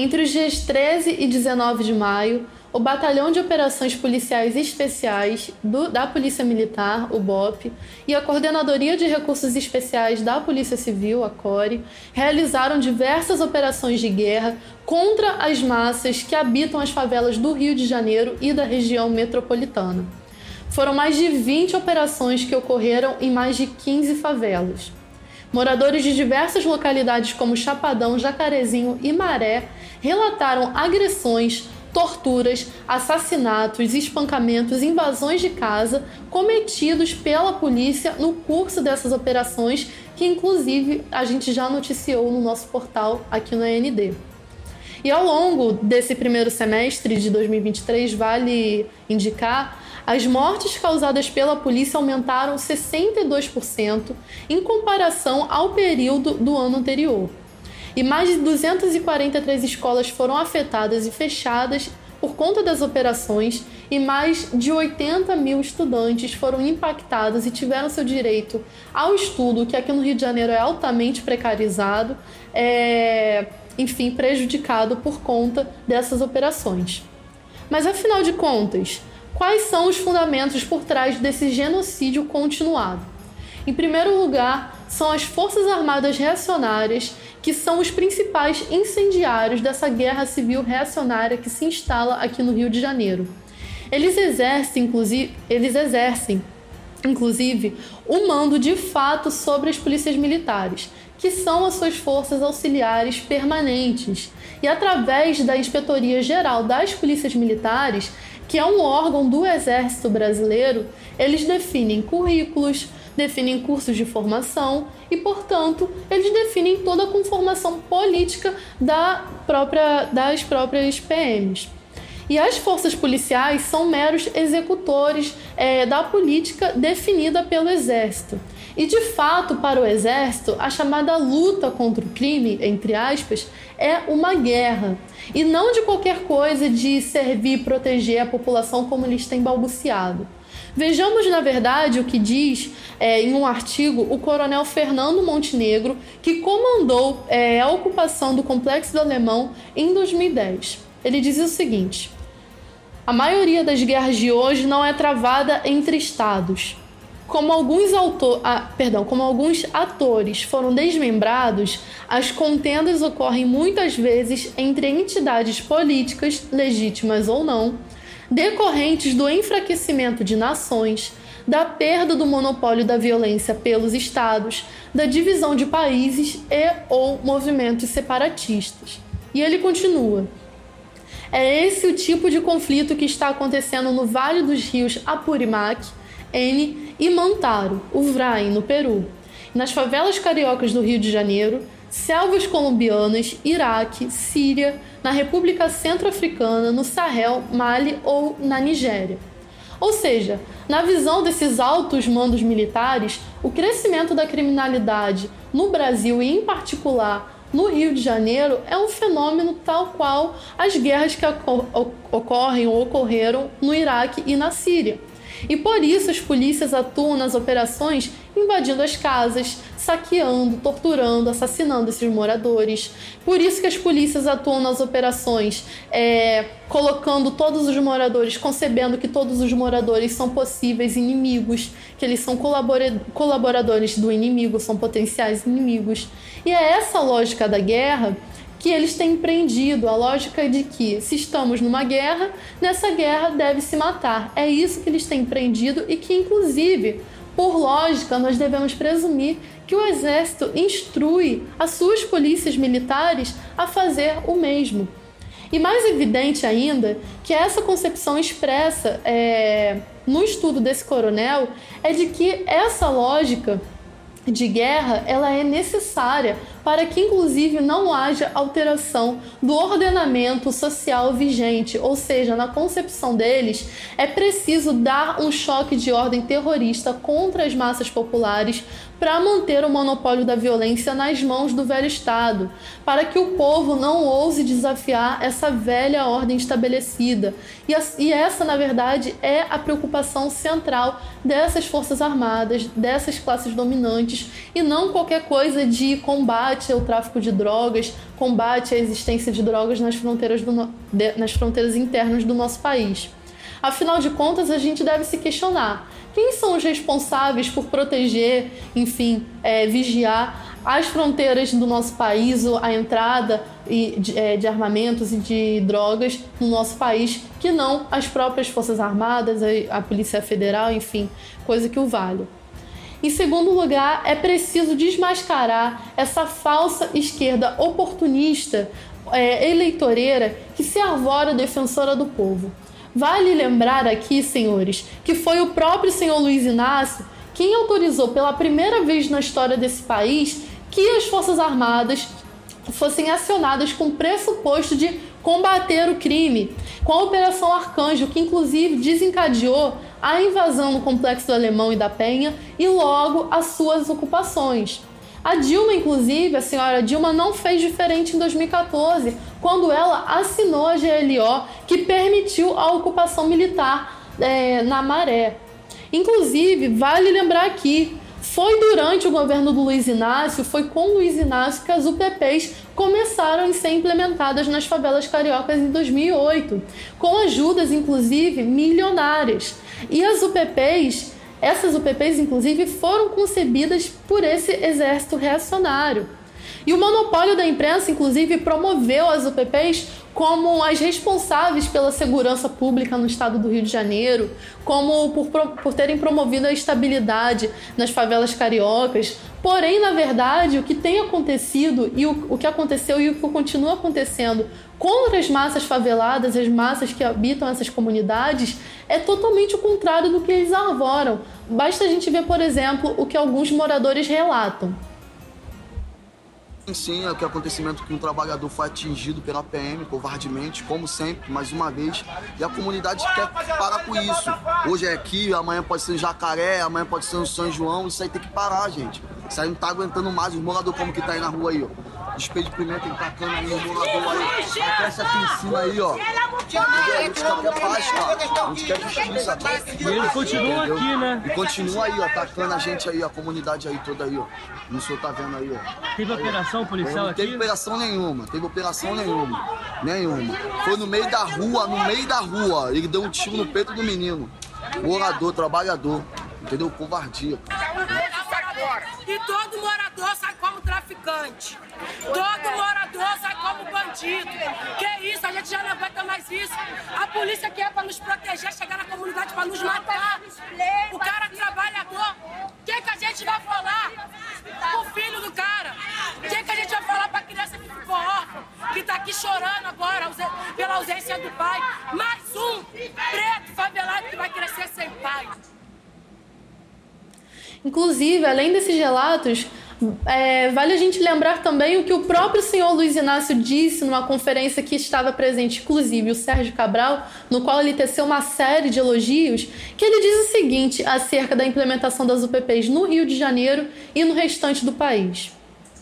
Entre os dias 13 e 19 de maio, o Batalhão de Operações Policiais Especiais do- da Polícia Militar, o BOP, e a Coordenadoria de Recursos Especiais da Polícia Civil, a CORE, realizaram diversas operações de guerra contra as massas que habitam as favelas do Rio de Janeiro e da região metropolitana. Foram mais de 20 operações que ocorreram em mais de 15 favelas. Moradores de diversas localidades como Chapadão, Jacarezinho e Maré relataram agressões, torturas, assassinatos, espancamentos, invasões de casa cometidos pela polícia no curso dessas operações, que inclusive a gente já noticiou no nosso portal aqui no AND. E ao longo desse primeiro semestre de 2023, vale indicar, as mortes causadas pela polícia aumentaram 62% em comparação ao período do ano anterior. E mais de 243 escolas foram afetadas e fechadas por conta das operações, e mais de 80 mil estudantes foram impactados e tiveram seu direito ao estudo, que aqui no Rio de Janeiro é altamente precarizado, é, enfim, prejudicado por conta dessas operações. Mas afinal de contas, quais são os fundamentos por trás desse genocídio continuado? Em primeiro lugar, são as Forças Armadas Reacionárias, que são os principais incendiários dessa guerra civil reacionária que se instala aqui no Rio de Janeiro. Eles exercem, inclusive, eles exercem, inclusive, o mando de fato sobre as polícias militares, que são as suas forças auxiliares permanentes. E através da Inspetoria Geral das Polícias Militares, que é um órgão do Exército Brasileiro, eles definem currículos, definem cursos de formação e, portanto, eles definem toda a conformação política da própria, das próprias PMs. E as forças policiais são meros executores é, da política definida pelo Exército. E de fato, para o Exército, a chamada luta contra o crime, entre aspas, é uma guerra. E não de qualquer coisa de servir e proteger a população como eles têm balbuciado. Vejamos, na verdade, o que diz é, em um artigo o coronel Fernando Montenegro, que comandou é, a ocupação do Complexo do Alemão em 2010. Ele diz o seguinte: A maioria das guerras de hoje não é travada entre estados. Como alguns, autor, ah, perdão, como alguns atores foram desmembrados, as contendas ocorrem muitas vezes entre entidades políticas, legítimas ou não, decorrentes do enfraquecimento de nações, da perda do monopólio da violência pelos estados, da divisão de países e ou movimentos separatistas. E ele continua: é esse o tipo de conflito que está acontecendo no Vale dos Rios Apurimac, N e Mantaro, Uvraim, no Peru, nas favelas cariocas do Rio de Janeiro, selvas colombianas, Iraque, Síria, na República Centro-Africana, no Sahel, Mali ou na Nigéria. Ou seja, na visão desses altos mandos militares, o crescimento da criminalidade no Brasil e, em particular, no Rio de Janeiro é um fenômeno tal qual as guerras que ocorrem ou ocorreram no Iraque e na Síria. E por isso as polícias atuam nas operações invadindo as casas, saqueando, torturando, assassinando esses moradores. Por isso que as polícias atuam nas operações, é, colocando todos os moradores, concebendo que todos os moradores são possíveis inimigos, que eles são colaboradores do inimigo, são potenciais inimigos. E é essa lógica da guerra que eles têm empreendido a lógica de que se estamos numa guerra, nessa guerra deve se matar. É isso que eles têm empreendido e que, inclusive, por lógica, nós devemos presumir que o exército instrui as suas polícias militares a fazer o mesmo. E mais evidente ainda que essa concepção expressa é, no estudo desse coronel é de que essa lógica de guerra ela é necessária para que inclusive não haja alteração do ordenamento social vigente, ou seja, na concepção deles é preciso dar um choque de ordem terrorista contra as massas populares para manter o monopólio da violência nas mãos do velho Estado, para que o povo não ouse desafiar essa velha ordem estabelecida. E, essa, na verdade, é a preocupação central dessas forças armadas, dessas classes dominantes, e não qualquer coisa de combate ao tráfico de drogas, combate à existência de drogas nas fronteiras, do, nas fronteiras internas do nosso país. Afinal de contas, a gente deve se questionar quem são os responsáveis por proteger, enfim, é, vigiar as fronteiras do nosso país, a entrada de, é, de, armamentos e de drogas no nosso país, que não as próprias Forças Armadas, a, a Polícia Federal, enfim, coisa que o vale. Em segundo lugar, é preciso desmascarar essa falsa esquerda oportunista, é, eleitoreira, que se arvora defensora do povo. Vale lembrar aqui, senhores, que foi o próprio senhor Luiz Inácio quem autorizou pela primeira vez na história desse país que as Forças Armadas fossem acionadas com o pressuposto de combater o crime, com a Operação Arcanjo, que inclusive desencadeou a invasão no Complexo do Alemão e da Penha e logo as suas ocupações. A Dilma, inclusive, a senhora Dilma não fez diferente em 2014, quando ela assinou a GLO que permitiu a ocupação militar é, na Maré. Inclusive, vale lembrar aqui, foi durante o governo do Luiz Inácio, foi com Luiz Inácio que as UPPs começaram a ser implementadas nas favelas cariocas em 2008, com ajudas inclusive milionárias. E as UPPs essas UPPs, inclusive, foram concebidas por esse exército reacionário. E o monopólio da imprensa, inclusive, promoveu as UPPs como as responsáveis pela segurança pública no estado do Rio de Janeiro, como por, por terem promovido a estabilidade nas favelas cariocas. Porém, na verdade, o que tem acontecido e o, o que aconteceu e o que continua acontecendo contra as massas faveladas, as massas que habitam essas comunidades, é totalmente o contrário do que eles arvoram. Basta a gente ver, por exemplo, o que alguns moradores relatam. Sim, é que acontecimento que um trabalhador foi atingido pela PM covardemente, como sempre, mais uma vez. E a comunidade quer parar com isso. Hoje é aqui, amanhã pode ser em Jacaré, amanhã pode ser no São João. Isso aí tem que parar, gente. Isso aí não tá aguentando mais. Os moradores como que tá aí na rua aí, ó despejo de pimenta, ele tacando aí o morador aí. Aí cresce aqui em cima aí, ó. A gente quer paz, cara. A gente quer justiça. E eles continuam aqui, né? E continua aí, ó, atacando a gente aí, a comunidade aí toda aí, ó. O senhor tá vendo aí, ó. Teve aí, operação policial não aqui? Não teve operação nenhuma, teve operação nenhuma. Nenhuma. Foi no meio da rua, no meio da rua. Ele deu um tiro no peito do menino. Morador, trabalhador. Entendeu? Covardia. E todo morador sai como traficante. Todo morador sai como bandido. Que isso? A gente já não aguenta mais isso. A polícia que é para nos proteger, chegar na comunidade para nos matar. O cara trabalhador. O que, que a gente vai falar o filho do cara? O que, que a gente vai falar para a criança que ficou órfã, que está aqui chorando agora pela ausência do pai? Mais um preto favelado que vai crescer sem pai. Inclusive, além desses relatos, é, vale a gente lembrar também o que o próprio senhor Luiz Inácio disse numa conferência que estava presente, inclusive, o Sérgio Cabral, no qual ele teceu uma série de elogios, que ele diz o seguinte acerca da implementação das UPPs no Rio de Janeiro e no restante do país.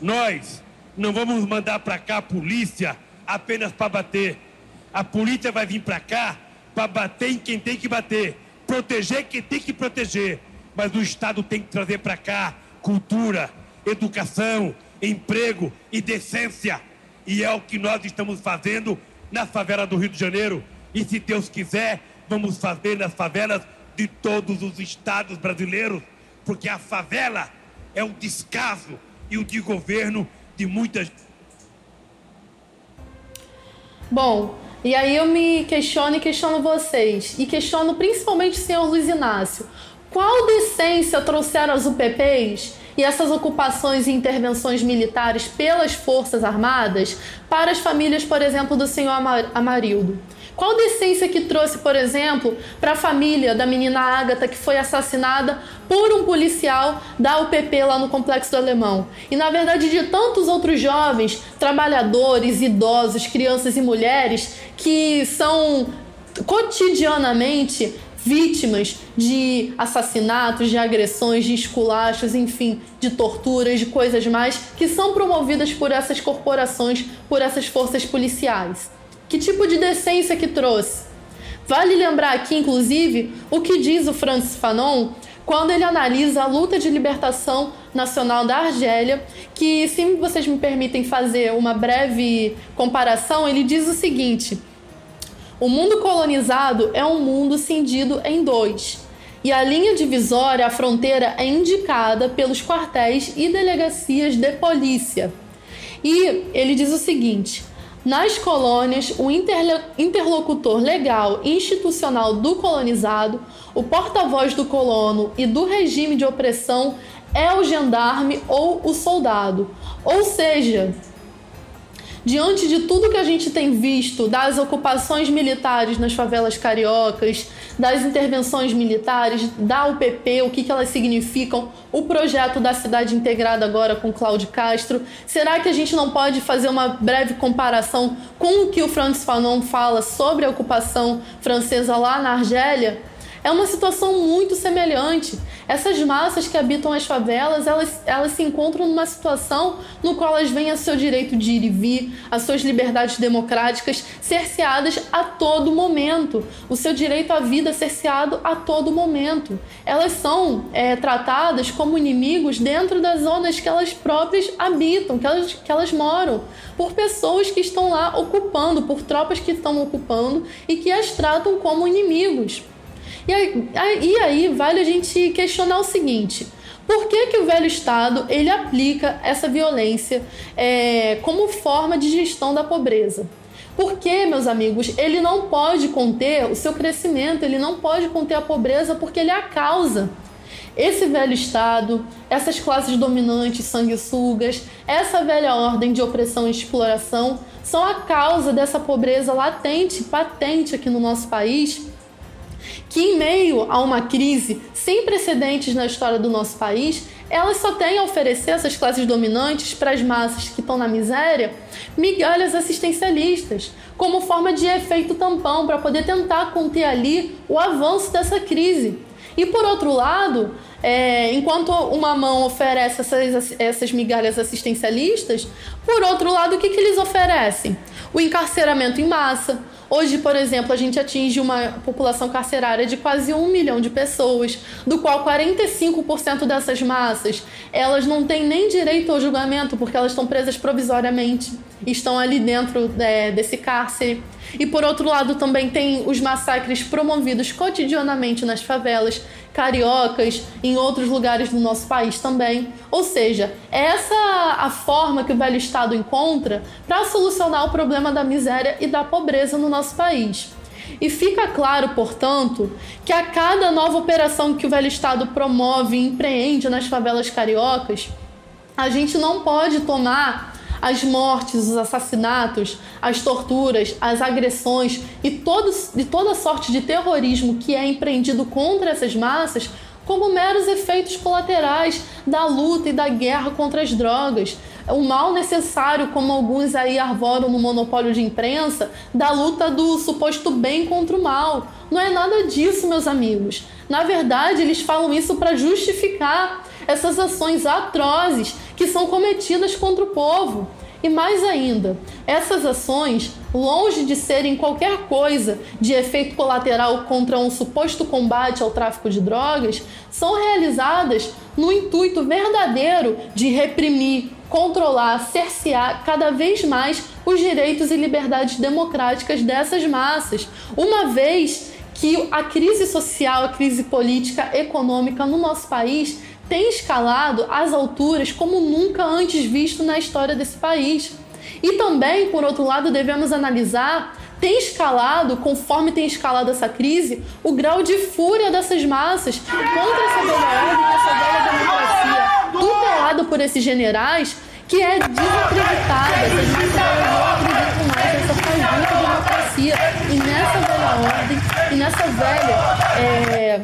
Nós não vamos mandar para cá a polícia apenas para bater. A polícia vai vir para cá para bater em quem tem que bater, proteger quem tem que proteger. Mas o Estado tem que trazer para cá cultura, educação, emprego e decência. E é o que nós estamos fazendo na favela do Rio de Janeiro. E se Deus quiser, vamos fazer nas favelas de todos os estados brasileiros, porque a favela é o descaso e o de governo de muitas. Bom, e aí eu me questiono e questiono vocês, e questiono principalmente o senhor Luiz Inácio. Qual decência trouxeram as UPPs e essas ocupações e intervenções militares pelas Forças Armadas para as famílias, por exemplo, do senhor Amarildo? Qual decência que trouxe, por exemplo, para a família da menina Ágata que foi assassinada por um policial da UPP lá no Complexo do Alemão? E na verdade de tantos outros jovens, trabalhadores, idosos, crianças e mulheres que são cotidianamente vítimas de assassinatos, de agressões, de esculachos, enfim, de torturas, de coisas mais que são promovidas por essas corporações, por essas forças policiais. Que tipo de decência que trouxe? Vale lembrar aqui, inclusive, o que diz o Francis Fanon quando ele analisa a luta de libertação nacional da Argélia, que, se vocês me permitem fazer uma breve comparação, ele diz o seguinte: o mundo colonizado é um mundo cindido em dois. E a linha divisória, a fronteira, é indicada pelos quartéis e delegacias de polícia. E ele diz o seguinte: nas colônias, o interlocutor legal e institucional do colonizado, o porta-voz do colono e do regime de opressão é o gendarme ou o soldado. Ou seja, diante de tudo que a gente tem visto das ocupações militares nas favelas cariocas, das intervenções militares, da UPP, o que, que elas significam, o projeto da cidade integrada agora com Cláudio Castro, será que a gente não pode fazer uma breve comparação com o que o Francis Fanon fala sobre a ocupação francesa lá na Argélia? É uma situação muito semelhante. Essas massas que habitam as favelas, elas, elas se encontram numa situação no qual elas veem a seu direito de ir e vir, as suas liberdades democráticas cerceadas a todo momento, o seu direito à vida cerceado a todo momento. Elas são é, tratadas como inimigos dentro das zonas que elas próprias habitam, que elas, que elas moram, por pessoas que estão lá ocupando, por tropas que estão ocupando e que as tratam como inimigos. E aí, e aí vale a gente questionar o seguinte: por que, que o velho Estado ele aplica essa violência é, como forma de gestão da pobreza? Porque, meus amigos, ele não pode conter o seu crescimento, ele não pode conter a pobreza porque ele é a causa. Esse velho Estado, essas classes dominantes sanguessugas, essa velha ordem de opressão e exploração são a causa dessa pobreza latente, patente aqui no nosso país que, em meio a uma crise sem precedentes na história do nosso país, elas só têm a oferecer essas classes dominantes para as massas que estão na miséria migalhas assistencialistas, como forma de efeito tampão para poder tentar conter ali o avanço dessa crise. E por outro lado, é, enquanto uma mão oferece essas, essas migalhas assistencialistas, por outro lado, o que, que eles oferecem? O encarceramento em massa, Hoje, por exemplo, a gente atinge uma população carcerária de quase um milhão de pessoas, do qual 45% dessas massas elas não têm nem direito ao julgamento porque elas estão presas provisoriamente, estão ali dentro é, desse cárcere. E por outro lado, também tem os massacres promovidos cotidianamente nas favelas, cariocas, em outros lugares do nosso país também. Ou seja, essa a forma que o velho Estado encontra para solucionar o problema da miséria e da pobreza no nosso país. E fica claro, portanto, que a cada nova operação que o velho Estado promove e empreende nas favelas cariocas, a gente não pode tomar as mortes, os assassinatos, as torturas, as agressões e, todos, e toda sorte de terrorismo que é empreendido contra essas massas como meros efeitos colaterais da luta e da guerra contra as drogas. O mal necessário, como alguns aí arvoram no monopólio de imprensa, da luta do suposto bem contra o mal. Não é nada disso, meus amigos. Na verdade, eles falam isso para justificar essas ações atrozes que são cometidas contra o povo. E mais ainda, essas ações, longe de serem qualquer coisa de efeito colateral contra um suposto combate ao tráfico de drogas, são realizadas no intuito verdadeiro de reprimir, controlar, cercear cada vez mais os direitos e liberdades democráticas dessas massas, uma vez que a crise social, a crise política, econômica no nosso país tem escalado às alturas como nunca antes visto na história desse país. E também, por outro lado, devemos analisar tem escalado, conforme tem escalado essa crise, o grau de fúria dessas massas contra essa velha ordem, essa velha democracia, tutelado por esses generais, que é desacreditada. Não mais nessa democracia e nessa velha ordem e nessa velha. É,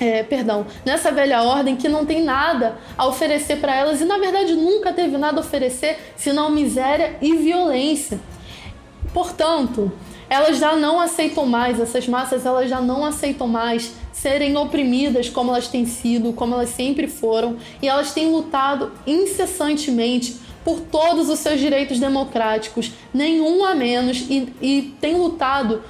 é, perdão, nessa velha ordem que não tem nada a oferecer para elas e na verdade nunca teve nada a oferecer senão miséria e violência. Portanto, elas já não aceitam mais, essas massas elas já não aceitam mais serem oprimidas como elas têm sido, como elas sempre foram, e elas têm lutado incessantemente por todos os seus direitos democráticos, nenhum a menos, e, e têm lutado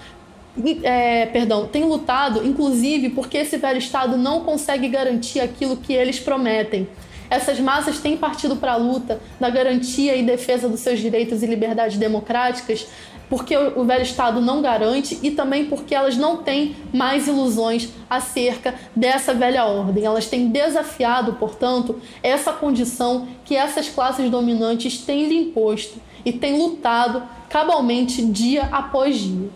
é, perdão, tem lutado, inclusive, porque esse velho Estado não consegue garantir aquilo que eles prometem. Essas massas têm partido para a luta da garantia e defesa dos seus direitos e liberdades democráticas, porque o velho Estado não garante e também porque elas não têm mais ilusões acerca dessa velha ordem. Elas têm desafiado, portanto, essa condição que essas classes dominantes têm lhe imposto e têm lutado cabalmente dia após dia.